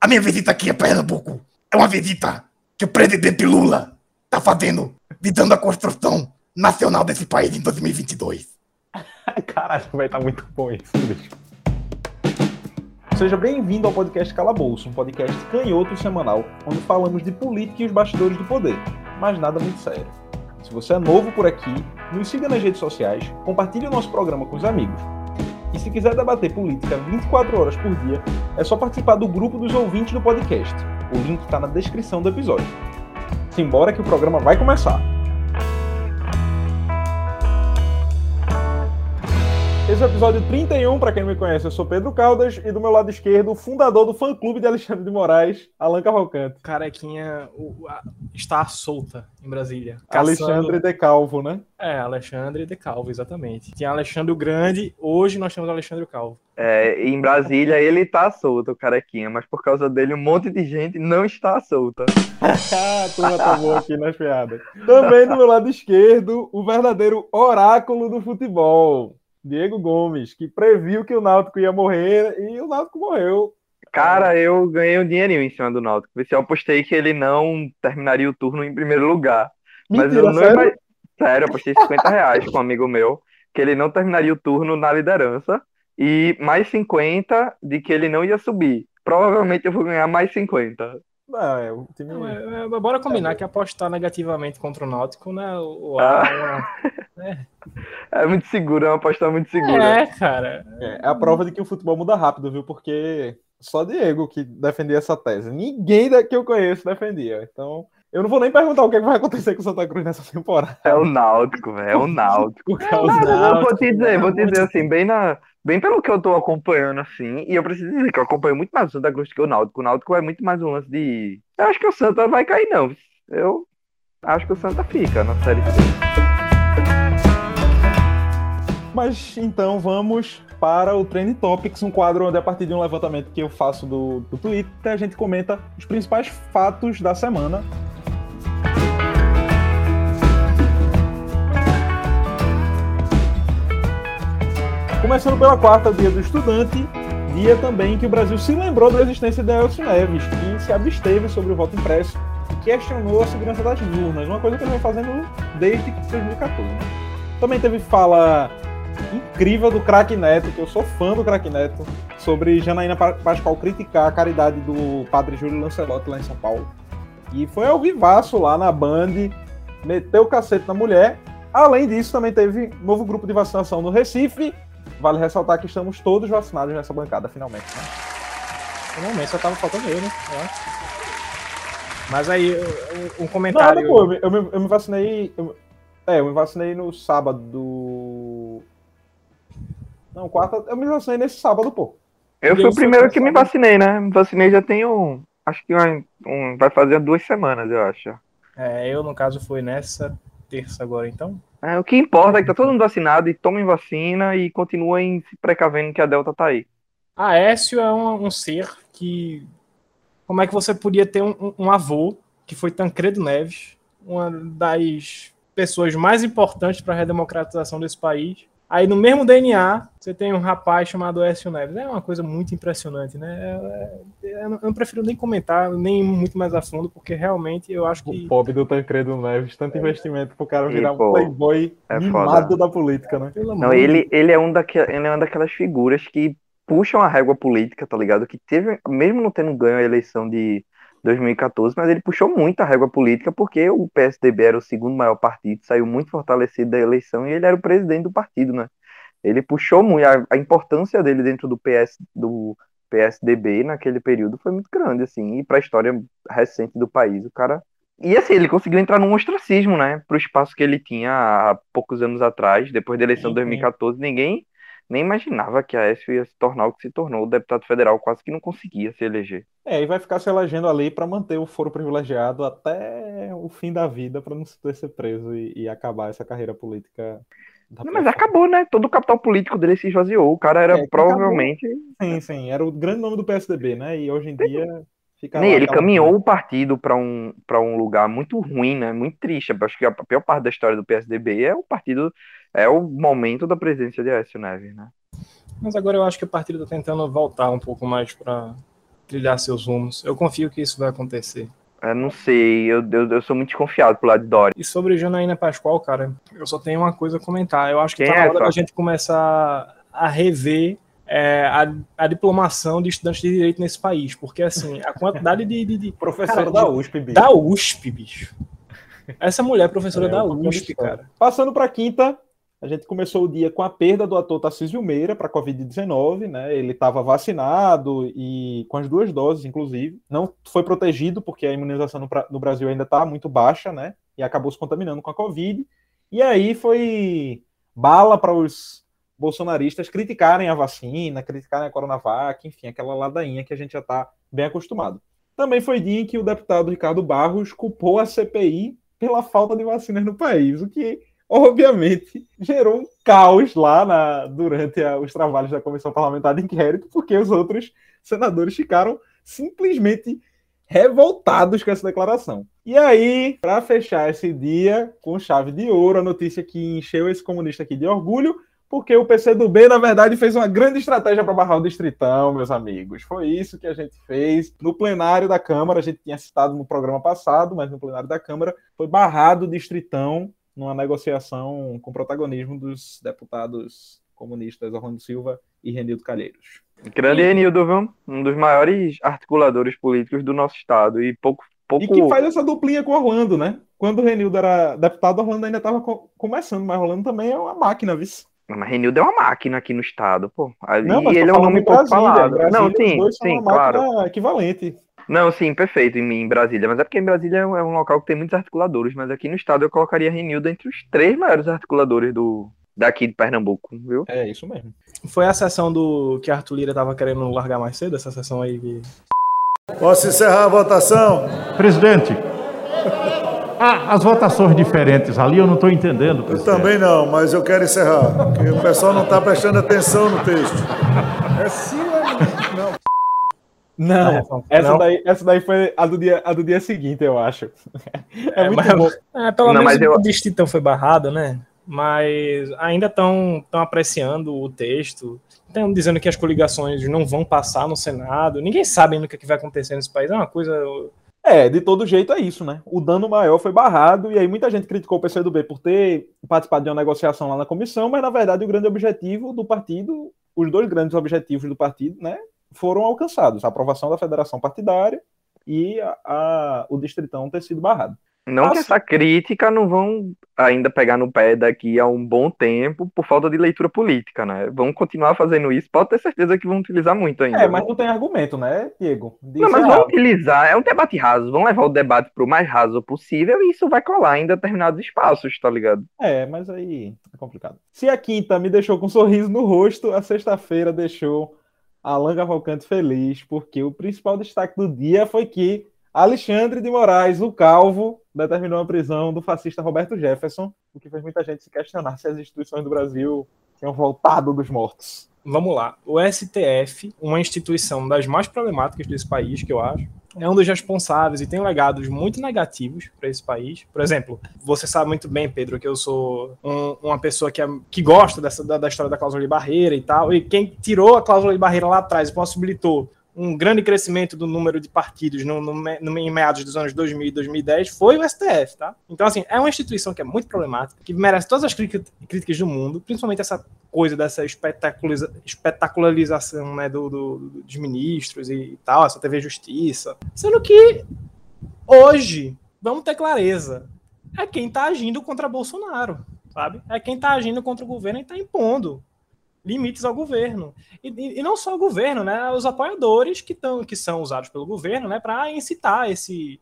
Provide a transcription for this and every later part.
A minha visita aqui a Pernambuco é uma visita que o presidente Lula tá fazendo, visando a construção nacional desse país em 2022. Caralho, vai estar tá muito bom isso, bicho. Seja bem-vindo ao podcast Calabouço, um podcast canhoto semanal, onde falamos de política e os bastidores do poder, mas nada muito sério. Se você é novo por aqui, nos siga nas redes sociais, compartilhe o nosso programa com os amigos. E se quiser debater política 24 horas por dia, é só participar do grupo dos ouvintes do podcast. O link está na descrição do episódio. Simbora que o programa vai começar! Esse é o episódio 31, para quem não me conhece, eu sou Pedro Caldas e do meu lado esquerdo, o fundador do fã-clube de Alexandre de Moraes, Alan Cavalcante. Carequinha o, a, está solta em Brasília. Caçando... Alexandre de Calvo, né? É, Alexandre de Calvo, exatamente. Tinha Alexandre o Grande, hoje nós temos Alexandre o Calvo. É, em Brasília ele está solto, o Carequinha, mas por causa dele um monte de gente não está solta. a turma tomou aqui nas piadas. Também do meu lado esquerdo, o verdadeiro oráculo do futebol. Diego Gomes, que previu que o Náutico ia morrer e o Náutico morreu. Cara, eu ganhei um dinheirinho em cima do Náutico. Eu apostei que ele não terminaria o turno em primeiro lugar. Mentira, mas eu não sério? Sério, eu apostei 50 reais com um amigo meu que ele não terminaria o turno na liderança e mais 50 de que ele não ia subir. Provavelmente eu vou ganhar mais 50. Não, é, o time... Não, é, é, bora combinar é, que apostar negativamente contra o Náutico, né? O, ah. é, é muito seguro, é uma aposta muito segura. É, cara. É, a prova de que o futebol muda rápido, viu? Porque só Diego que defendia essa tese. Ninguém que eu conheço defendia. Então, eu não vou nem perguntar o que vai acontecer com o Santa Cruz nessa temporada. É o Náutico, velho. É o Náutico. É o Náutico. vou te dizer, vou te dizer assim, bem na bem pelo que eu tô acompanhando, assim, e eu preciso dizer que eu acompanho muito mais o Santa Cruz que o Náutico. O Náutico é muito mais um lance de. Eu acho que o Santa vai cair, não. Eu acho que o Santa fica na Série C. Mas então vamos para o Trend Topics, um quadro onde, a partir de um levantamento que eu faço do, do Twitter, a gente comenta os principais fatos da semana Começando pela quarta, dia do estudante, dia também que o Brasil se lembrou da existência de Elcio Neves, que se absteve sobre o voto impresso e questionou a segurança das urnas, uma coisa que ele vem fazendo desde 2014. Também teve fala incrível do Crack Neto, que eu sou fã do Crack Neto, sobre Janaína Pascoal criticar a caridade do padre Júlio Lancelotti lá em São Paulo. E foi ao vivaço lá na Band, meteu o cacete na mulher. Além disso, também teve novo grupo de vacinação no Recife Vale ressaltar que estamos todos vacinados nessa bancada, finalmente. Né? Finalmente, só tava faltando eu, né? Mas aí, um comentário. Não, pô, eu, me, eu me vacinei. Eu, é, eu me vacinei no sábado. Do... Não, quarta. Eu me vacinei nesse sábado, pô. Eu fui o primeiro que me vacinei, né? Me vacinei já tem um. Acho que um, um, vai fazer duas semanas, eu acho. É, eu, no caso, fui nessa terça agora, então. É, o que importa é que tá todo mundo vacinado e tomem vacina e continuem se precavendo que a Delta tá aí. Aécio é um, um ser que. Como é que você podia ter um, um avô que foi Tancredo Neves, uma das pessoas mais importantes para a redemocratização desse país, Aí no mesmo DNA, você tem um rapaz chamado Écio Neves. É uma coisa muito impressionante, né? É, é, eu não prefiro nem comentar, nem muito mais a fundo, porque realmente eu acho que. O pobre do Tancredo Neves, tanto é. investimento pro cara virar um playboy é mimado da política, né? Pelo não, ele, ele, é um daque, ele é uma daquelas figuras que puxam a régua política, tá ligado? Que teve, mesmo não tendo ganho a eleição de 2014, mas ele puxou muito a régua política porque o PSDB era o segundo maior partido, saiu muito fortalecido da eleição e ele era o presidente do partido, né? Ele puxou muito a, a importância dele dentro do PS do PSDB naquele período foi muito grande assim, e para a história recente do país, o cara e assim, ele conseguiu entrar num ostracismo, né, pro espaço que ele tinha há poucos anos atrás, depois da eleição de 2014, ninguém nem imaginava que a Aécio ia se tornar o que se tornou. O deputado federal quase que não conseguia se eleger. É, e vai ficar se elegendo ali para manter o foro privilegiado até o fim da vida, para não ser preso e, e, acabar essa carreira política. Não, mas acabou, né? Todo o capital político dele se esvaziou. O cara era é, provavelmente. Acabou. Sim, sim. Era o grande nome do PSDB, né? E hoje em dia. Fica ele caminhou o partido para um, um lugar muito ruim, né? Muito triste. Acho que a pior parte da história do PSDB é o partido é o momento da presença de Aécio Neves, né? Mas agora eu acho que o partido está tentando voltar um pouco mais para trilhar seus rumos. Eu confio que isso vai acontecer. Eu não sei, eu, eu, eu sou muito desconfiado pro lado de Dória. E sobre Janaína Pascoal, cara, eu só tenho uma coisa a comentar. Eu acho que Quem tá na é, hora da gente começar a rever é, a, a diplomação de estudantes de direito nesse país. Porque, assim, a quantidade de. de- de- Professor Cara, da USP, bicho. da USP, bicho. Essa mulher é professora É, da USP, cara. Passando para quinta, a gente começou o dia com a perda do ator Tarcísio Meira para Covid-19, né? Ele estava vacinado e com as duas doses, inclusive. Não foi protegido porque a imunização no, no Brasil ainda está muito baixa, né? E acabou se contaminando com a Covid. E aí foi bala para os bolsonaristas criticarem a vacina, criticarem a Coronavac, enfim, aquela ladainha que a gente já está bem acostumado. Também foi dia em que o deputado Ricardo Barros culpou a CPI pela falta de vacinas no país, o que obviamente gerou um caos lá na- durante a- os trabalhos da comissão parlamentar de inquérito, porque os outros senadores ficaram simplesmente revoltados com essa declaração. E aí, para fechar esse dia com chave de ouro, a notícia que encheu esse comunista aqui de orgulho, porque o PCdoB, na verdade, fez uma grande estratégia para barrar o Distritão, meus amigos. Foi isso que a gente fez no plenário da Câmara. A gente tinha citado no programa passado, mas no plenário da Câmara foi barrado o Distritão numa negociação com protagonismo dos deputados comunistas Orlando Silva e Renildo Calheiros. Grande Renildo, viu? Um dos maiores articuladores políticos do nosso estado. E pouco. pouco... E que faz essa duplinha com Orlando, né? Quando o Renildo era deputado, Orlando ainda estava começando, mas Orlando também é uma máquina, viu? Mas Renildo é uma máquina aqui no estado, pô. Ali Não, mas ele é um nome pouco falado. Brasília, Não, sim, sim, uma claro. equivalente. Não, sim, perfeito em, em Brasília. Mas é porque em Brasília é um, é um local que tem muitos articuladores. Mas aqui no estado eu colocaria Renildo entre os três maiores articuladores do, daqui de Pernambuco, viu? É isso mesmo. Foi a sessão do que Arthur Lira tava querendo largar mais cedo, essa sessão aí que. Posso encerrar a votação? Presidente, há as votações diferentes ali, eu não estou entendendo. Eu presidente. também não, mas eu quero encerrar, porque o pessoal não está prestando atenção no texto. É sim, não. Não, Não, essa, não. Daí, essa daí foi a do, dia, a do dia seguinte, eu acho. É, muito mas- bom. É, pelo Não, menos mas eu- o Distritão foi barrado, né? Mas ainda estão apreciando o texto. Estão dizendo que as coligações não vão passar no Senado. Ninguém sabe ainda o que é que vai acontecer nesse país. É uma coisa. É, de todo jeito é isso, né? O dano maior foi barrado, e aí muita gente criticou o PCdoB por ter participado de uma negociação lá na comissão, mas na verdade o grande objetivo do partido, os dois grandes objetivos do partido, né, foram alcançados: a aprovação da federação partidária e a, a- o distritão ter sido barrado. Não que Nossa. essa crítica não vão ainda pegar no pé daqui a um bom tempo por falta de leitura política, né? Vão continuar fazendo isso, pode ter certeza que vão utilizar muito ainda. É, mas não tem argumento, né, Diego? De Não, mas vão utilizar, é um debate raso, vão levar o debate pro mais raso possível e isso vai colar em determinados espaços, tá ligado? É, mas aí é complicado. Se a quinta me deixou com um sorriso no rosto, a sexta-feira deixou Alan Cavalcante feliz, porque o principal destaque do dia foi que Alexandre de Moraes, o calvo, determinou a prisão do fascista Roberto Jefferson, o que fez muita gente se questionar se as instituições do Brasil tinham voltado dos mortos. Vamos lá. O STF, uma instituição das mais problemáticas desse país, que eu acho, é um dos responsáveis e tem legados muito negativos para esse país. Por exemplo, você sabe muito bem, Pedro, que eu sou um- uma pessoa que, é- que gosta dessa, da, da história da cláusula de barreira e tal. E quem tirou a cláusula de barreira lá atrás e possibilitou um grande crescimento do número de partidos no, no, no- em meados dos anos 2000 e 2010 foi o STF, tá? Então, assim, é uma instituição que é muito problemática, que merece todas as crítica- críticas do mundo, principalmente essa coisa dessa espetaculariza- espetacularização né, do, do- dos ministros e tal, essa TV Justiça. Sendo que hoje, vamos ter clareza, é quem tá agindo contra Bolsonaro, sabe? É quem tá agindo contra o governo e tá impondo limites ao governo. E, e- não só o governo, né? Os apoiadores que, tão, que são usados pelo governo, né? Para incitar esse,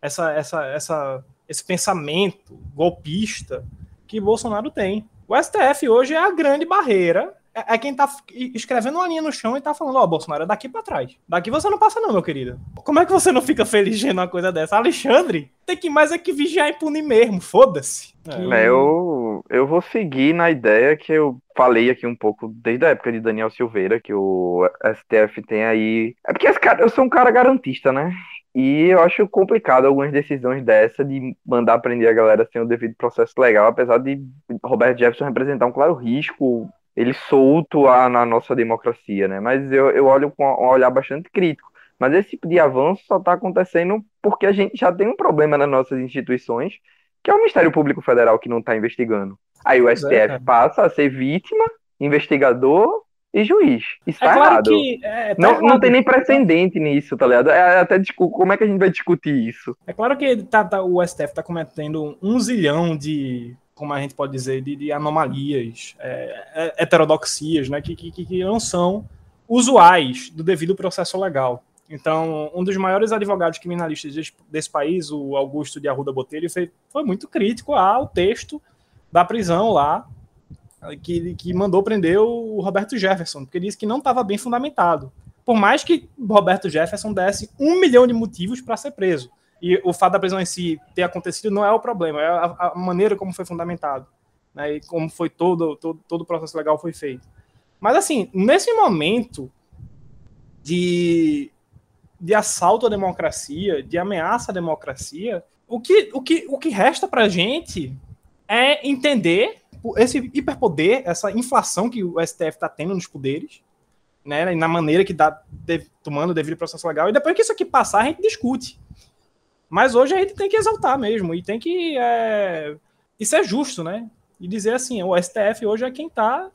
essa, essa, essa, esse pensamento golpista que Bolsonaro tem. O STF hoje é a grande barreira. É, é quem tá escrevendo uma linha no chão e tá falando, ó, Bolsonaro, é daqui para trás. Daqui você não passa não, meu querido. Como é que você não fica feliz vendo uma coisa dessa? Alexandre, tem que mais é que vigiar e punir mesmo, foda-se. Que- É, eu, eu vou seguir na ideia que eu falei aqui um pouco desde a época de Daniel Silveira, que o STF tem aí. É porque esse cara, eu sou um cara garantista, né? E eu acho complicado algumas decisões dessa de mandar prender a galera sem o devido processo legal, apesar de Roberto Jefferson representar um claro risco, ele solto a, na nossa democracia, né? Mas eu, eu olho com um olhar bastante crítico. Mas esse tipo de avanço só está acontecendo porque a gente já tem um problema nas nossas instituições, que é o Ministério Público Federal que não está investigando. Aí o STF é, passa a ser vítima, investigador e juiz. Isso É tá claro errado. que. É, tá Não, não tem nem precedente nisso, tá ligado? É até como é que a gente vai discutir isso? É claro que tá, tá- o STF está cometendo um zilhão de, como a gente pode dizer, de, de anomalias, é, é, heterodoxias, né, que, que, que não são usuais do devido processo legal. Então, um dos maiores advogados criminalistas desse, desse país, o Augusto de Arruda Botelho, foi, foi muito crítico ao texto da prisão lá, que, que mandou prender o Roberto Jefferson, porque disse que não estava bem fundamentado. Por mais que Roberto Jefferson desse um milhão de motivos para ser preso. E o fato da prisão em si ter acontecido não é o problema, é a, a maneira como foi fundamentado. Né, e como foi todo, todo, todo o processo legal foi feito. Mas assim, nesse momento de, de assalto à democracia, de ameaça à democracia, o que, o que, o que resta para a gente é entender esse hiperpoder, essa inflação que o STF está tendo nos poderes, né, na maneira que está tomando o devido processo legal, e depois que isso aqui passar, a gente discute. Mas hoje a gente tem que exaltar mesmo, e tem que. É, isso é justo, né? E dizer assim: o STF hoje é quem está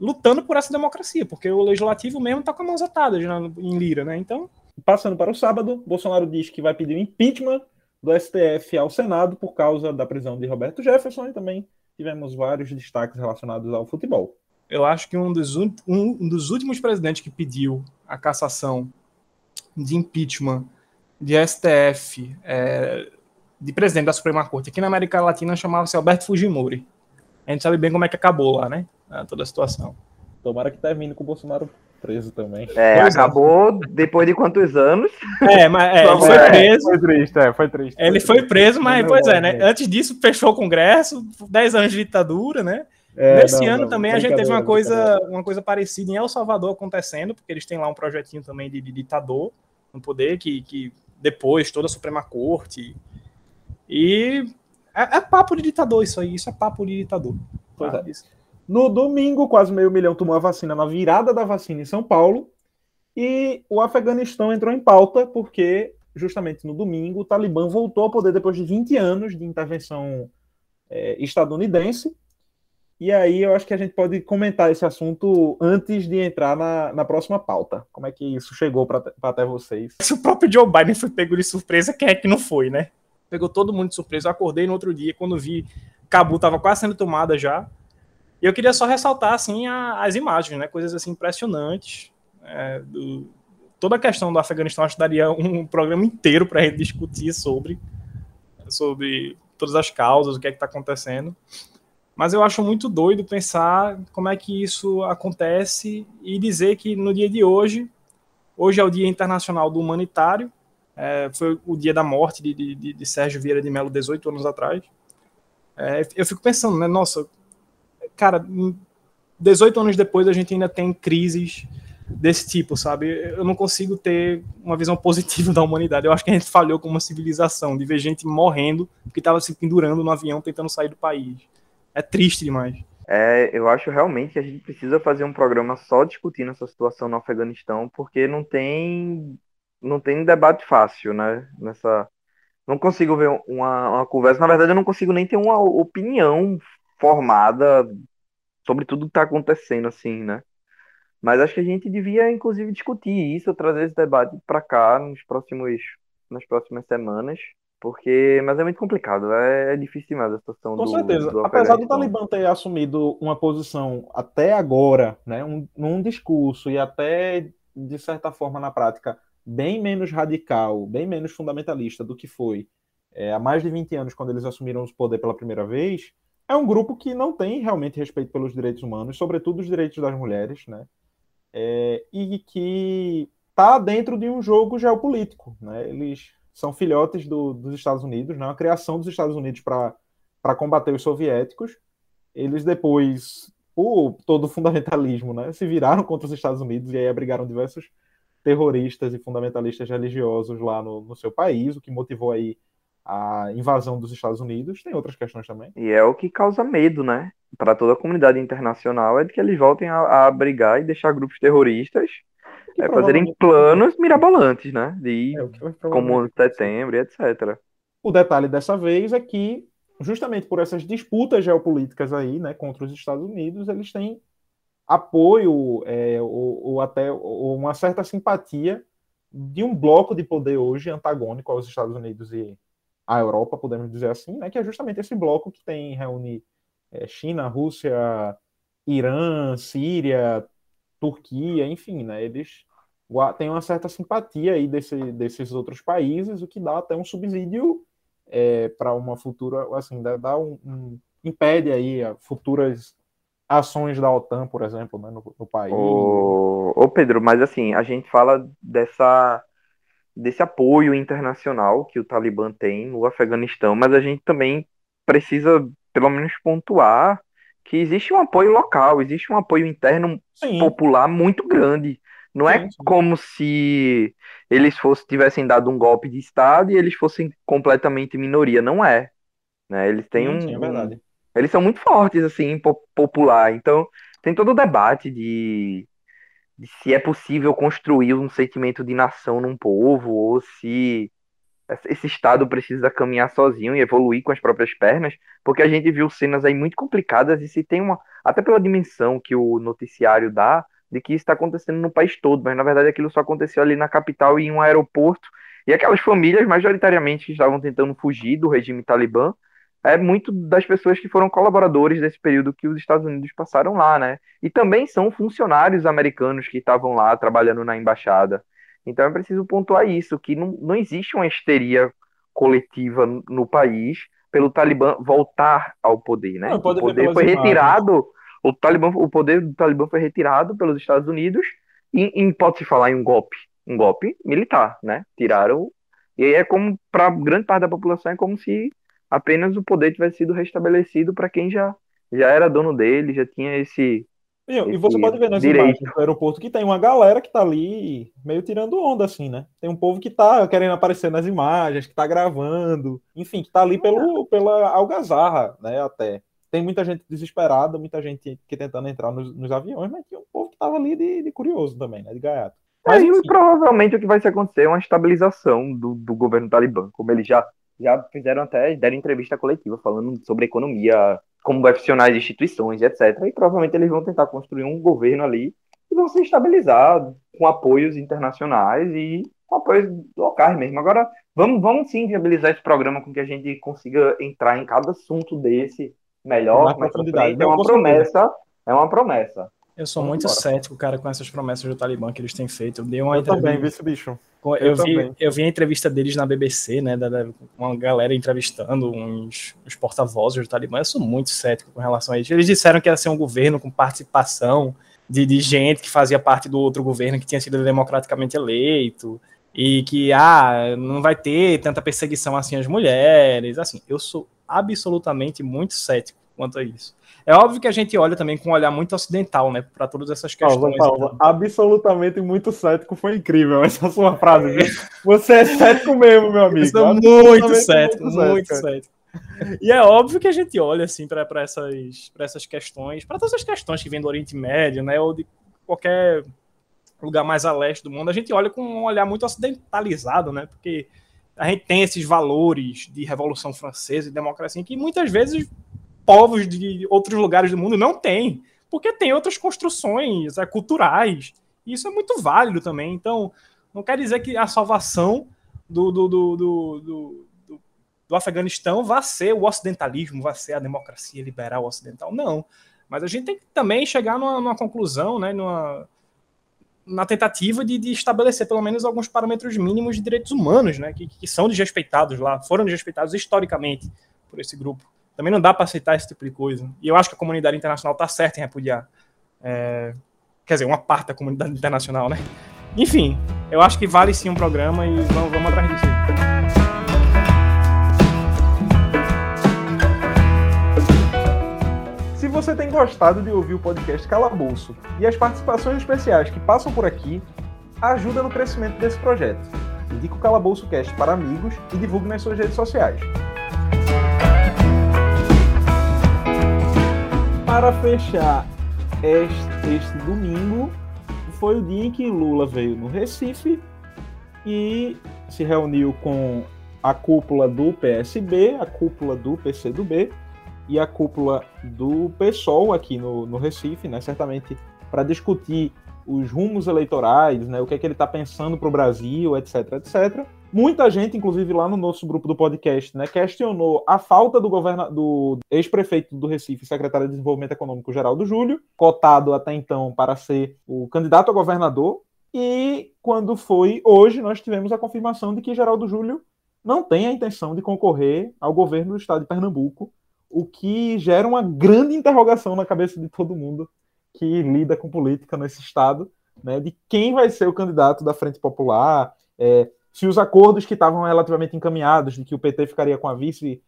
lutando por essa democracia, porque o legislativo mesmo está com as mãos atadas em lira, né? Então. Passando para o sábado, Bolsonaro diz que vai pedir o impeachment do STF ao Senado por causa da prisão de Roberto Jefferson e também tivemos vários destaques relacionados ao futebol. Eu acho que um dos, um, um dos últimos presidentes que pediu a cassação de impeachment de STF, é, de presidente da Suprema Corte, aqui na América Latina chamava-se Alberto Fujimori. A gente sabe bem como é que acabou lá, né? Toda a situação. Tomara que termine com o Bolsonaro preso também. É, pois acabou é. depois de quantos anos? É, mas é, ele foi preso. Foi triste, é, foi triste. Ele foi preso, mas, não, pois é, né? Antes disso, fechou o Congresso, 10 anos de ditadura, né? É, Nesse não, ano não, também a gente teve uma coisa, uma coisa parecida em El Salvador acontecendo, porque eles têm lá um projetinho também de, de ditador no poder, que, que depois toda a Suprema Corte. E é, é, papo de ditador isso aí, isso é papo de ditador. Pois é. No domingo, quase meio milhão tomou a vacina na virada da vacina em São Paulo. E o Afeganistão entrou em pauta porque, justamente no domingo, o Talibã voltou ao poder depois de 20 anos de intervenção é, estadunidense. E aí eu acho que a gente pode comentar esse assunto antes de entrar na, na próxima pauta. Como é que isso chegou para até vocês? Se o próprio Joe Biden foi pego de surpresa, quem é que não foi, né? Pegou todo mundo de surpresa. Eu acordei no outro dia, quando vi Cabu estava quase sendo tomada já. E eu queria só ressaltar assim a, as imagens, né? Coisas assim impressionantes. É, do, toda a questão do Afeganistão acho que daria um programa inteiro para a gente discutir sobre sobre todas as causas, o que é que está acontecendo. Mas eu acho muito doido pensar como é que isso acontece e dizer que no dia de hoje, hoje é o Dia Internacional do Humanitário, é, foi o dia da morte de, de, de, Sérgio Vieira de Mello 18 anos atrás. É, eu fico pensando, né, nossa, cara, 18 anos depois a gente ainda tem crises desse tipo, sabe? Eu não consigo ter uma visão positiva da humanidade. Eu acho que a gente falhou como uma civilização, de ver gente morrendo porque estava se pendurando no avião tentando sair do país. É triste demais. É, eu acho realmente que a gente precisa fazer um programa só discutindo essa situação no Afeganistão, porque não tem não tem debate fácil, né? Nessa não consigo ver uma, uma conversa. Na verdade, eu não consigo nem ter uma opinião formada sobre tudo que está acontecendo, assim, né? Mas acho que a gente devia, inclusive, discutir isso, trazer esse debate para cá nos próximos, nas próximas semanas, porque, mas é muito complicado, é, é difícil demais a situação Com do, certeza. do Apesar do Talibã ter assumido uma posição até agora, né, um, num discurso e até de certa forma na prática bem menos radical, bem menos fundamentalista do que foi é, há mais de 20 anos quando eles assumiram o poder pela primeira vez, é um grupo que não tem realmente respeito pelos direitos humanos, sobretudo os direitos das mulheres, né? É, e que está dentro de um jogo geopolítico, né? Eles são filhotes do, dos Estados Unidos, né? Uma criação dos Estados Unidos para combater os soviéticos. Eles depois, por todo o fundamentalismo, né? Se viraram contra os Estados Unidos e aí abrigaram diversos terroristas e fundamentalistas religiosos lá no, no seu país, o que motivou aí a invasão dos Estados Unidos, tem outras questões também. E é o que causa medo, né? Para toda a comunidade internacional é de que eles voltem a, a abrigar e deixar grupos terroristas É fazerem planos mirabolantes, né? De É, como setembro etc. O detalhe dessa vez é que, justamente por essas disputas geopolíticas aí, né, contra os Estados Unidos, eles têm apoio é, ou, ou até ou uma certa simpatia de um bloco de poder hoje antagônico aos Estados Unidos e à Europa, podemos dizer assim, né, que é justamente esse bloco que tem reúne é, China, Rússia, Irã, Síria, Turquia, enfim, né, eles têm uma certa simpatia aí desse, desses outros países, o que dá até um subsídio para uma futura, assim, dá, dá um, um- impede aí a futuras ações da OTAN, por exemplo, né, no, no país. Ô, ô Pedro, mas assim, a gente fala dessa, desse apoio internacional que o Talibã tem no Afeganistão, mas a gente também precisa, pelo menos, pontuar que existe um apoio local, existe um apoio interno Sim, popular muito grande. Não é como se eles fossem, tivessem dado um golpe de Estado e eles fossem completamente minoria. Não é. Né? Eles têm um, sim, é verdade. eles são muito fortes, assim, po- popular. Então, tem todo o debate de, de se é possível construir um sentimento de nação num povo, ou se esse Estado precisa caminhar sozinho e evoluir com as próprias pernas, porque a gente viu cenas aí muito complicadas e se tem uma, até pela dimensão que o noticiário dá, de que isso está acontecendo no país todo, mas na verdade aquilo só aconteceu ali na capital e em um aeroporto, e aquelas famílias, majoritariamente, que estavam tentando fugir do regime talibã, é muito das pessoas que foram colaboradores desse período que os Estados Unidos passaram lá, né? E também são funcionários americanos que estavam lá trabalhando na embaixada. Então é preciso pontuar isso, que não, não existe uma histeria coletiva no- país pelo Talibã voltar ao poder, né? Não, O poder foi imagens. retirado, o Talibã, o poder do Talibã foi retirado pelos Estados Unidos e, e pode-se falar em um golpe, um golpe militar, né? Tiraram e aí é como para grande parte da população é como se apenas o poder tivesse sido restabelecido para quem já já era dono dele, já tinha esse E, e você esse pode ver nas direito. imagens do aeroporto que tem uma galera que tá ali meio tirando onda, assim, né? Tem um povo que tá querendo aparecer nas imagens, que tá gravando, enfim, que tá ali pelo, pela algazarra, né? Até. Tem muita gente desesperada, muita gente que tentando entrar nos, nos aviões, mas tinha um povo que tava ali de, de curioso também, né? De gaiato. Mas, Aí, enfim, provavelmente o que vai se acontecer é uma estabilização do, do governo talibã, como eles já, já fizeram até, deram entrevista coletiva falando sobre economia, como vai funcionar as instituições, etc. E provavelmente eles vão tentar construir um governo ali e vão se estabilizar com apoios internacionais e com apoios locais mesmo. Agora, vamos, vamos sim viabilizar esse programa com que a gente consiga entrar em cada assunto desse melhor, Mais profundidade. frente. É uma promessa, é uma promessa. Eu sou Vamos muito embora. cético, cara, com essas promessas do Talibã que eles têm feito. Eu dei uma eu também vi entrevista. esse bicho. com- eu Eu, vi, também. eu vi a entrevista deles na BBC, né? Da, da- uma galera entrevistando uns, uns porta-vozes do Talibã. Eu sou muito cético com relação a isso. Eles disseram que ia ser um governo com participação de, de gente que fazia parte do outro governo que tinha sido democraticamente eleito. E que, ah, não vai ter tanta perseguição assim às mulheres. Assim, eu sou absolutamente muito cético quanto a isso. É óbvio que a gente olha também com um olhar muito ocidental, né, para todas essas questões. pausa. Absolutamente muito cético. Foi incrível essa sua frase. viu? Você é cético mesmo, meu amigo. Eu sou muito cético, muito cético. E é óbvio que a gente olha assim para essas, pra essas questões, para todas as questões que vêm do Oriente Médio, né, ou de qualquer lugar mais a leste do mundo, a gente olha com um olhar muito ocidentalizado, né? Porque a gente tem esses valores de Revolução Francesa e democracia que muitas vezes povos de outros lugares do mundo não têm, porque tem outras construções é, culturais. E isso é muito válido também. Então, não quer dizer que a salvação do, do, do, do, do, Afeganistão vai ser o ocidentalismo, vai ser a democracia liberal ocidental. Não. Mas a gente tem que também chegar numa, numa conclusão, né, numa, na tentativa de, de estabelecer pelo menos alguns parâmetros mínimos de direitos humanos, né, que, que são desrespeitados lá, foram desrespeitados historicamente por esse grupo. Também não dá para aceitar esse tipo de coisa. E eu acho que a comunidade internacional está certa em repudiar. É, quer dizer, uma parte da comunidade internacional, né? Enfim, eu acho que vale sim um programa e vamos, vamos atrás disso aí. Você tem gostado de ouvir o podcast Calabouço e as participações especiais que passam por aqui, ajuda no crescimento desse projeto. Indique o Calabouço Cast para amigos e divulgue nas suas redes sociais. Para fechar este, este domingo, foi o dia em que Lula veio no Recife e se reuniu com a cúpula do PSB, a cúpula do PCdoB e a cúpula do PSOL aqui no, no Recife, né? Certamente para discutir os rumos eleitorais, né? O que é que ele está pensando para o Brasil, etc, etc. Muita gente, inclusive lá no nosso grupo do podcast, né, questionou a falta do, governa do ex-prefeito do Recife, secretário de Desenvolvimento Econômico, Geraldo Júlio, cotado até então para ser o candidato a governador. E quando foi hoje, nós tivemos a confirmação de que Geraldo Júlio não tem a intenção de concorrer ao governo do estado de Pernambuco, o que gera uma grande interrogação na cabeça de todo mundo que lida com política nesse estado, né, de quem vai ser o candidato da Frente Popular, é, se os acordos que estavam relativamente encaminhados, de que o PT ficaria com a vice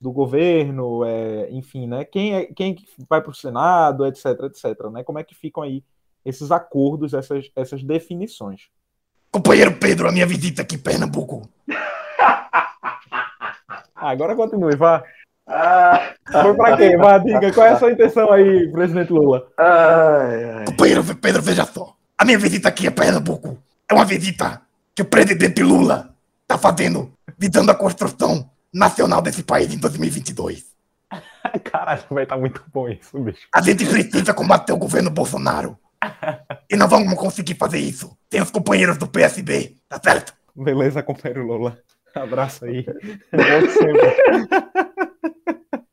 do governo, é, enfim, né, quem, é, quem vai para o Senado, etc, etc, né, como é que ficam aí esses acordos, essas, essas definições. Companheiro Pedro, a minha visita aqui em Pernambuco agora continue, vá. Ah, Foi pra quê? Vá, diga, qual é a sua intenção aí, presidente Lula? Ai, ai. Companheiro Pedro, veja só. A minha visita aqui a Pernambuco é uma visita que o presidente Lula tá fazendo, visando a construção nacional desse país em 2022. Caralho, vai estar tá muito bom isso, bicho. A gente precisa combater o governo Bolsonaro. E não vamos conseguir fazer isso sem os companheiros do PSB, tá certo? Beleza, companheiro Lula. Abraço aí.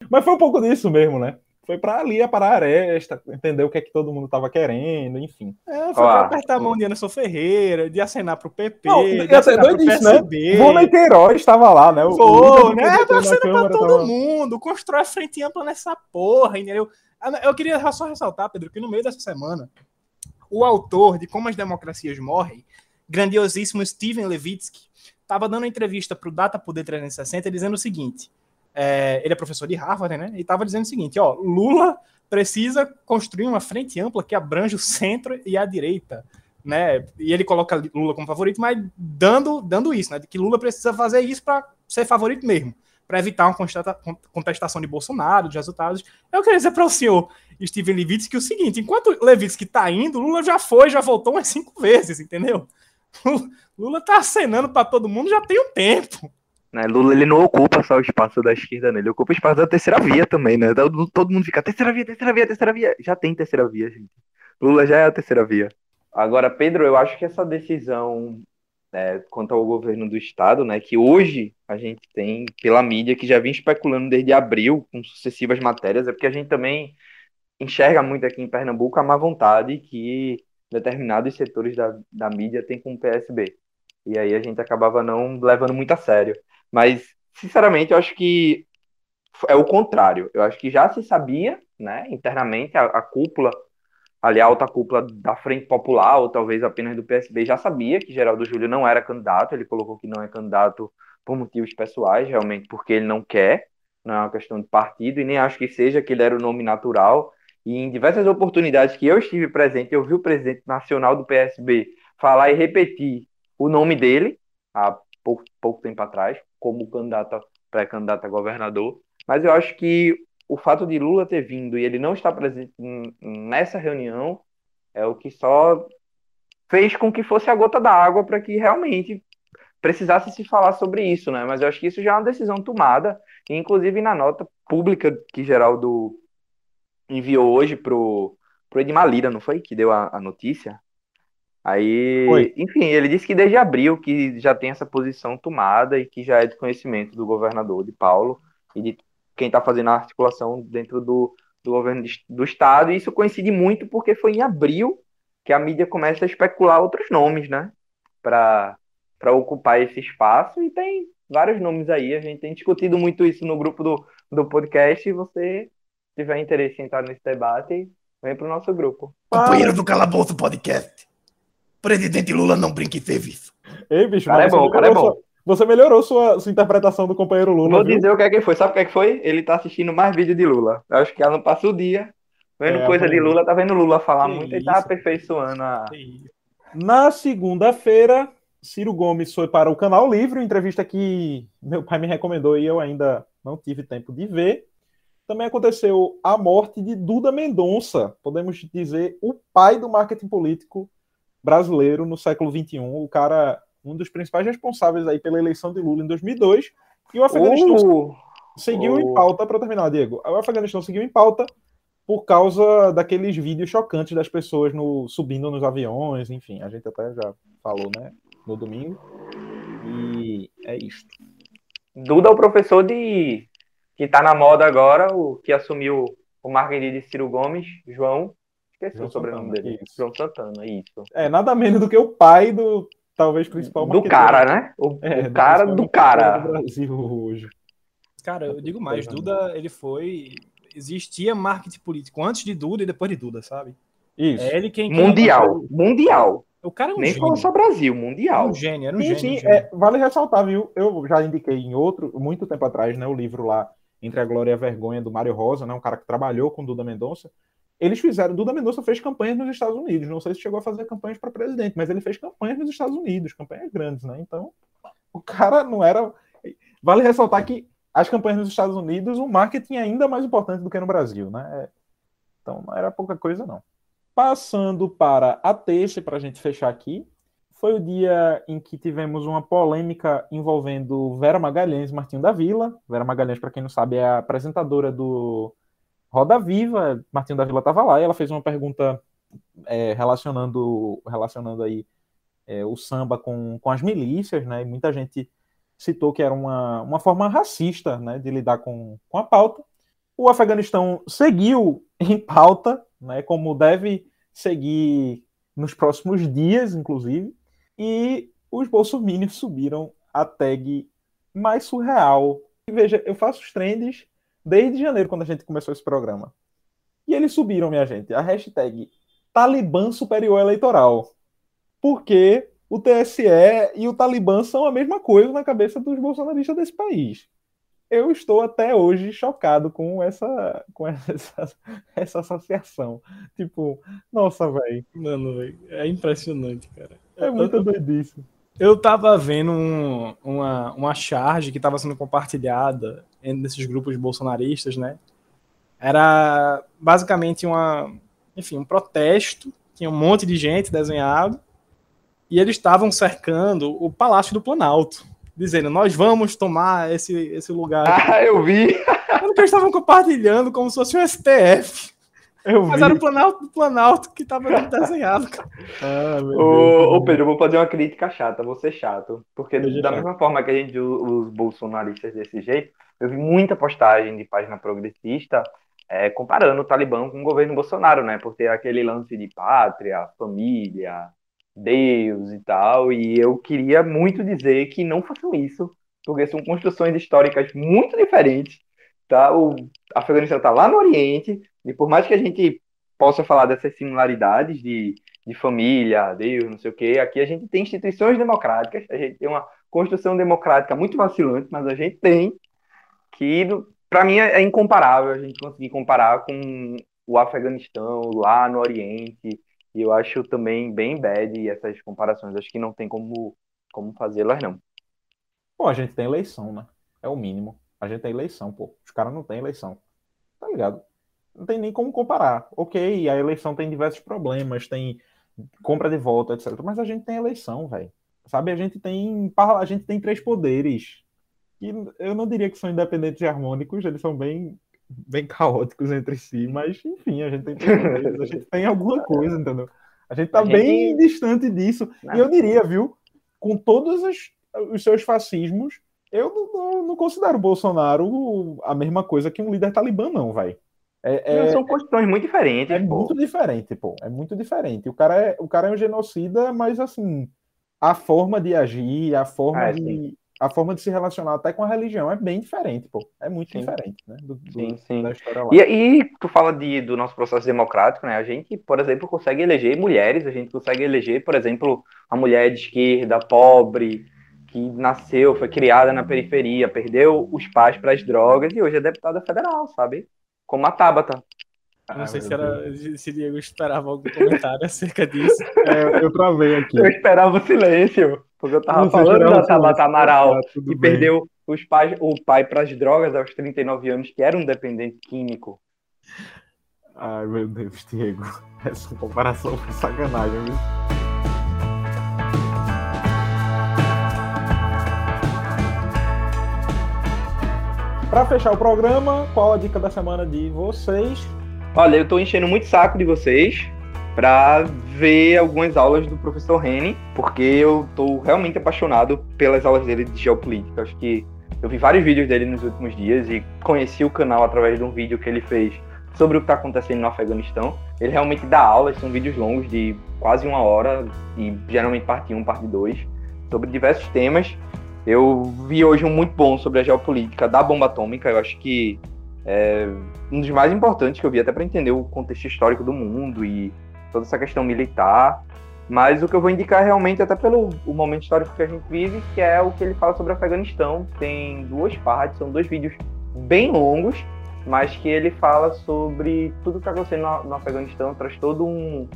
Mas foi um pouco disso mesmo, né? Foi pra ali parar a aresta, entender o que é que todo mundo tava querendo, enfim. É, foi pra apertar a mão de Anderson Ferreira, de acenar pro PP, Não, de acenar pro disso, PSB. Né? Vôlei Queiroz estava lá, né? O, foi, né? Tá acena pra todo tava... mundo, constrói a frente ampla nessa porra, entendeu? Eu queria só ressaltar, Pedro, que no meio dessa semana, o autor de Como as Democracias Morrem, grandiosíssimo Steven Levitsky, estava dando entrevista para o Data Poder 360 dizendo o seguinte: é, ele é professor de Harvard, né? E estava dizendo o seguinte: ó, Lula precisa construir uma frente ampla que abrange o centro e a direita. Né? E ele coloca Lula como favorito, mas dando, dando isso, né? Que Lula precisa fazer isso para ser favorito mesmo, para evitar uma contestação de Bolsonaro, de resultados. Eu queria dizer para o senhor Steven Levitsky o seguinte: enquanto Levitsky está indo, Lula já foi, já voltou umas cinco vezes, entendeu? Lula tá acenando para todo mundo já tem um tempo. Né, Lula ele não ocupa só o espaço da esquerda, né? ele ocupa o espaço da terceira via também, né? Todo mundo fica terceira via, terceira via, terceira via. Já tem terceira via, gente. Lula já é a terceira via. Agora, Pedro, eu acho que essa decisão né, quanto ao governo do estado, né, que hoje a gente tem pela mídia que já vem especulando desde abril com sucessivas matérias, é porque a gente também enxerga muito aqui em Pernambuco a má vontade que determinados setores da, da mídia têm com o PSB. E aí a gente acabava não levando muito a sério. Mas, sinceramente, eu acho que é o contrário. Eu acho que já se sabia, né, internamente, a, a cúpula, ali a alta cúpula da Frente Popular, ou talvez apenas do PSB, já sabia que Geraldo Júlio não era candidato. Ele colocou que não é candidato por motivos pessoais, realmente, porque ele não quer, não é uma questão de partido, e nem acho que seja que ele era o nome natural. E em diversas oportunidades que eu estive presente, eu vi o presidente nacional do PSB falar e repetir o nome dele há pouco, pouco tempo atrás, como candidato, pré-candidato a governador. Mas eu acho que o fato de Lula ter vindo e ele não estar presente nessa reunião é o que só fez com que fosse a gota da água para que realmente precisasse se falar sobre isso, né? Mas eu acho que isso já é uma decisão tomada, e inclusive na nota pública que Geraldo enviou hoje pro, pro Edmar Lira, não foi? Que deu a, a notícia. Aí, foi. enfim, ele disse que desde abril que já tem essa posição tomada e que já é de conhecimento do governador de Paulo e de quem está fazendo a articulação dentro do, do governo de, do estado. E isso coincide muito porque foi em abril que a mídia começa a especular outros nomes, né? Para ocupar esse espaço. E tem vários nomes aí. A gente tem discutido muito isso no grupo do, do podcast. E você tiver interesse em entrar nesse debate, vem para o nosso grupo. Companheiro do Calabouço Podcast. Presidente Lula não brinca em serviço. Ei, bicho, cara é bom, cara é bom. Sua, você melhorou sua, sua interpretação do companheiro Lula. Vou viu? dizer o que é que foi. Sabe o que é que foi? Ele tá assistindo mais vídeo de Lula. Eu acho que ela não passa o dia vendo é, coisa de Lula, tá vendo Lula falar que muito isso? e tá aperfeiçoando a. Na segunda-feira, Ciro Gomes foi para o Canal Livre, entrevista que meu pai me recomendou e eu ainda não tive tempo de ver também aconteceu a morte de Duda Mendonça, podemos dizer o pai do marketing político brasileiro no século XXI. O cara, um dos principais responsáveis aí pela eleição de Lula em 2002. E o Afeganistão Uh, seguiu Oh. em pauta, para terminar, Diego. O Afeganistão seguiu em pauta por causa daqueles vídeos chocantes das pessoas no, subindo nos aviões, enfim, a gente até já falou, né, no domingo. E é isto. Duda é o professor de que tá na moda agora, o que assumiu o marketing de Ciro Gomes, João. Esqueci João o sobrenome Santana, dele. isso. João Santana, isso. É nada menos do que o pai do talvez principal Do cara, né? O, É, o cara do cara. do Brasil hoje. Cara, eu digo mais. Duda, ele foi. Existia marketing político antes de Duda e depois de Duda, sabe? Isso. É ele quem. Mundial. Mundial. O cara é um Nem gênio. falou só Brasil, Era mundial. um gênio, era um Sim, gênio. sim, um gênio. é, vale ressaltar, viu? Eu já indiquei em outro, muito tempo atrás, né, o livro lá, Entre a Glória e a Vergonha, do Mário Rosa, né, um cara que trabalhou com Duda Mendonça. Eles fizeram, Duda Mendonça fez campanhas nos Estados Unidos, não sei se chegou a fazer campanhas para presidente, mas ele fez campanhas nos Estados Unidos, campanhas grandes, né? Então, o cara não era. Vale ressaltar que as campanhas nos Estados Unidos, o marketing é ainda mais importante do que no Brasil, né? Então, não era pouca coisa, não. Passando para a terça, para a gente fechar aqui, foi o dia em que tivemos uma polêmica envolvendo Vera Magalhães e Martinho da Vila. Vera Magalhães, para quem não sabe, é a apresentadora do Roda Viva. Martinho da Vila estava lá e ela fez uma pergunta é, relacionando, relacionando aí é, o samba com, com as milícias, né? E muita gente citou que era uma, uma forma racista né, de lidar com, com a pauta. O Afeganistão seguiu em pauta, né, como deve seguir nos próximos dias, inclusive, e os bolsominions subiram a tag mais surreal. Veja, eu faço os trends desde janeiro, quando a gente começou esse programa. E eles subiram, minha gente, a hashtag Talibã Superior Eleitoral. Porque o TSE e o Talibã são a mesma coisa na cabeça dos bolsonaristas desse país. Eu estou até hoje chocado com essa, com essa, essa associação. Tipo, nossa, velho, Mano, velho, é impressionante, cara. é muito doidice. Eu tava vendo um- uma, uma charge que tava sendo compartilhada entre esses grupos bolsonaristas, né? Era basicamente uma, enfim, um protesto, tinha um monte de gente desenhado, e eles estavam cercando o Palácio do Planalto, dizendo, nós vamos tomar esse, esse lugar. Ah, eu vi. Eles estavam compartilhando como se fosse um STF. Eu vi. Mas era o Planalto do Planalto que tava desenhado, cara. Ah, meu Ô, Deus. ô, Pedro, eu vou fazer uma crítica chata, vou ser chato. Porque Seja da mesma forma que a gente os bolsonaristas desse jeito, eu vi muita postagem de página progressista é, comparando o Talibã com o governo Bolsonaro, né? Por ter aquele lance de pátria, família, Deus e tal. E eu queria muito dizer que não façam isso, porque são construções históricas muito diferentes. Tá? O Afeganistão está lá no Oriente, e por mais que a gente possa falar dessas similaridades de, de família, Deus, não sei o quê, aqui a gente tem instituições democráticas, a gente tem uma construção democrática muito vacilante, mas a gente tem que, para mim, é incomparável a gente conseguir comparar com o Afeganistão lá no Oriente, e eu acho também bem bad essas comparações, acho que não tem como, como fazê-las, não. Pô, a gente tem eleição, né? É o mínimo. A gente tem eleição, pô. Os caras não têm eleição. Tá ligado? Não tem nem como comparar. Ok, a eleição tem diversos problemas, tem compra de voto, etc. Mas a gente tem eleição, velho. Sabe, a gente tem a gente tem três poderes. E eu não diria que são independentes e harmônicos, eles são bem bem caóticos entre si, mas enfim, a gente tem três poderes, a gente tem alguma coisa, entendeu? A gente tá A gente- bem distante disso. Não. E eu diria, viu, com todos os, os seus fascismos, eu não, não- não considero o Bolsonaro a mesma coisa que um líder talibã, não, vai. É, é- São construções muito diferentes, é pô. muito diferente, pô. É muito diferente. O cara é, o cara é um genocida, mas assim, a forma de agir, a forma Ah, é, de, a forma de se relacionar até com a religião é bem diferente, pô. É muito Sim. diferente, né? Do, do- Sim, sim. da história lá. E aí, tu fala de, do nosso processo democrático, né? A gente, por exemplo, consegue eleger mulheres, a gente consegue eleger, por exemplo, uma mulher de esquerda, pobre, que nasceu, foi criada na periferia, perdeu os pais para as drogas e hoje é deputada federal, sabe? Como a Tabata. Não Ah, sei se, era, se Diego esperava algum comentário acerca disso. É, eu travei aqui. Eu esperava o silêncio, porque eu tava Você falando da Tabata. Amaral, Ah, que bem. perdeu os pais, o pai para as drogas aos 39 anos, que era um dependente químico. Ai, meu Deus, Diego. Essa comparação foi sacanagem, viu? Pra fechar o programa, qual a dica da semana de vocês? Olha, eu tô enchendo muito saco de vocês para ver algumas aulas do professor Rene, porque eu tô realmente apaixonado pelas aulas dele de geopolítica. Acho que eu vi vários vídeos dele nos últimos dias e conheci o canal através de um vídeo que ele fez sobre o que está acontecendo no Afeganistão. Ele realmente dá aulas, são vídeos longos de quase uma hora e geralmente parte 1, parte 2, sobre diversos temas. Eu vi hoje um muito bom sobre a geopolítica da bomba atômica. Eu acho que é um dos mais importantes que eu vi, até para entender o contexto histórico do mundo e toda essa questão militar. Mas o que eu vou indicar realmente, até pelo o momento histórico que a gente vive, que é o que ele fala sobre o Afeganistão. Tem duas partes, são dois vídeos bem longos, mas que ele fala sobre tudo que está acontecendo no, no, Afeganistão, traz todo um,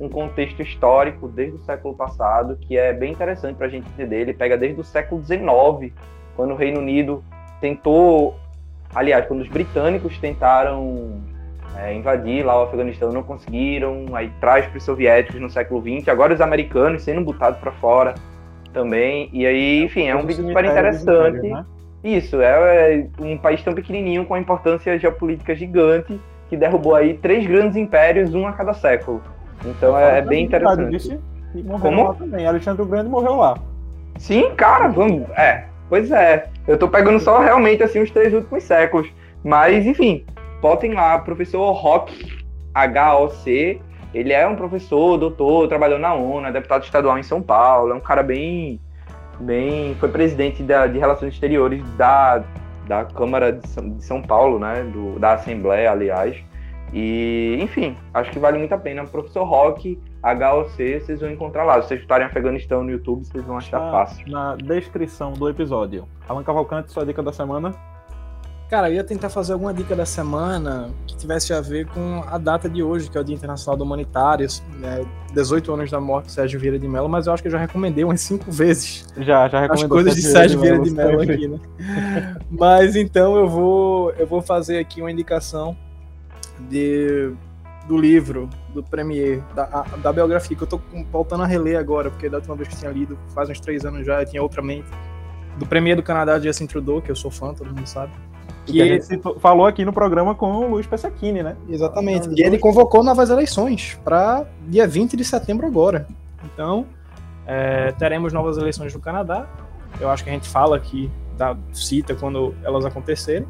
um contexto histórico desde o século passado, que é bem interessante para a gente entender. Ele pega desde o século XIX, quando o Reino Unido tentou, aliás, quando os britânicos tentaram é, invadir lá o Afeganistão, não conseguiram, aí traz para os soviéticos no século XX, agora os americanos sendo botados para fora também, e aí, enfim, é um vídeo super interessante. Né? Isso, é, é um país tão pequenininho com a importância geopolítica gigante que derrubou aí três grandes impérios, um a cada século. Então é, é bem interessante. Como? Lá também. Alexandre o Grande morreu lá. Sim, cara, vamos. É, pois é. Eu tô pegando só realmente assim os três últimos séculos. Mas, enfim, botem lá, professor Rock, H-O-C. Ele é um professor, doutor, trabalhou na ONU, é deputado estadual em São Paulo, é um cara bem. bem foi presidente da, de Relações Exteriores da, da Câmara de São, de São Paulo, né? Do, da Assembleia, aliás. E, enfim, acho que vale muito a pena. Professor Rock, HOC, vocês vão encontrar lá. Se vocês estarem em Afeganistão no YouTube, vocês vão achar na, fácil. Na descrição do episódio. Alan Cavalcante, sua dica da semana? Cara, eu ia tentar fazer alguma dica da semana que tivesse a ver com a data de hoje, que é o Dia Internacional do Humanitário, né, 18 anos da morte de Sérgio Vieira de Mello, mas eu acho que eu já recomendei umas cinco vezes. Já, já recomendei. As coisas de Sérgio Vieira de Mello aqui, né? mas então eu vou, eu vou fazer aqui uma indicação de, do livro do Premier, da, da biografia, que eu tô voltando a reler agora, porque da última vez que eu tinha lido, faz uns três anos já, eu tinha outra mente. Do Premier do Canadá, Justin Trudeau, que eu sou fã, todo mundo sabe. Que, a gente falou aqui no programa com o Luiz Pesacchini, né? Exatamente. E ele convocou novas eleições para dia 20 de setembro agora. Então, é, teremos novas eleições no Canadá. Eu acho que a gente fala aqui, da, cita quando elas acontecerem.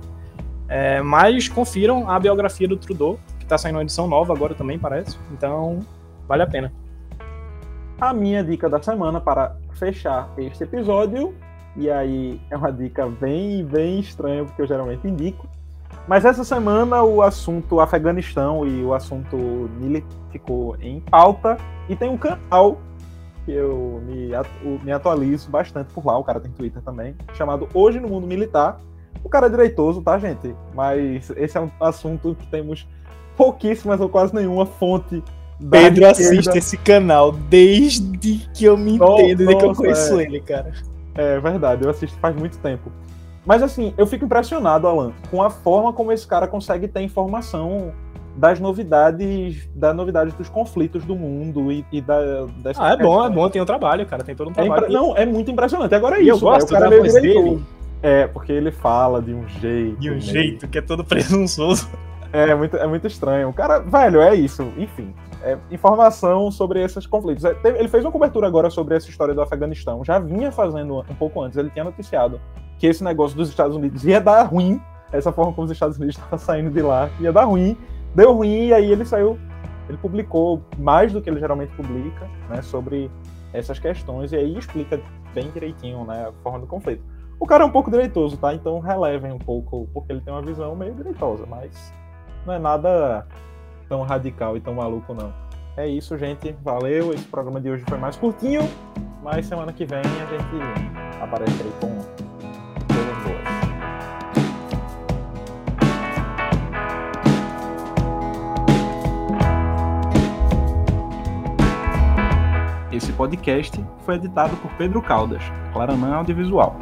É, mas confiram a biografia do Trudeau, que está saindo uma edição nova agora também, parece. Então, vale a pena. A minha dica da semana para fechar este episódio e aí é uma dica bem, bem estranha, porque eu geralmente indico. Mas essa semana o assunto Afeganistão e o assunto Nili ficou em pauta. E tem um canal que eu me, me atualizo bastante por lá, o cara tem Twitter também, chamado Hoje no Mundo Militar. O cara é direitoso, tá, gente? Mas esse é um assunto que temos pouquíssimas ou quase nenhuma fonte Pedro assiste esse canal desde que eu me entendo, desde que eu conheço é. ele, cara. É verdade, eu assisto faz muito tempo. Mas assim, eu fico impressionado, Alan, com a forma como esse cara consegue ter informação das novidades, das novidades dos conflitos do mundo e, e da Ah, é bom, é bom, tem um trabalho, cara, tem todo um trabalho. É impre... Não, é muito impressionante. Agora é isso, eu gosto o cara da voz dele. É, porque ele fala de um jeito. De um jeito que é todo presunçoso. É, muito, é muito estranho. O cara, velho, é isso. Enfim, é, informação sobre esses conflitos. É, ele fez uma cobertura agora sobre essa história do Afeganistão. Já vinha fazendo um pouco antes. Ele tinha noticiado que esse negócio dos Estados Unidos ia dar ruim. Essa forma como os Estados Unidos estavam saindo de lá ia dar ruim. Deu ruim e aí ele saiu. Ele publicou mais do que ele geralmente publica, né, sobre essas questões e aí explica bem direitinho, né, a forma do conflito. O cara é um pouco direitoso, tá? Então relevem um pouco, porque ele tem uma visão meio direitosa, mas não é nada tão radical e tão maluco, não. É isso, gente. Valeu. Esse programa de hoje foi mais curtinho, mas semana que vem a gente aparece aí com coisas boas. Esse podcast foi editado por Pedro Caldas, Claranã Audiovisual.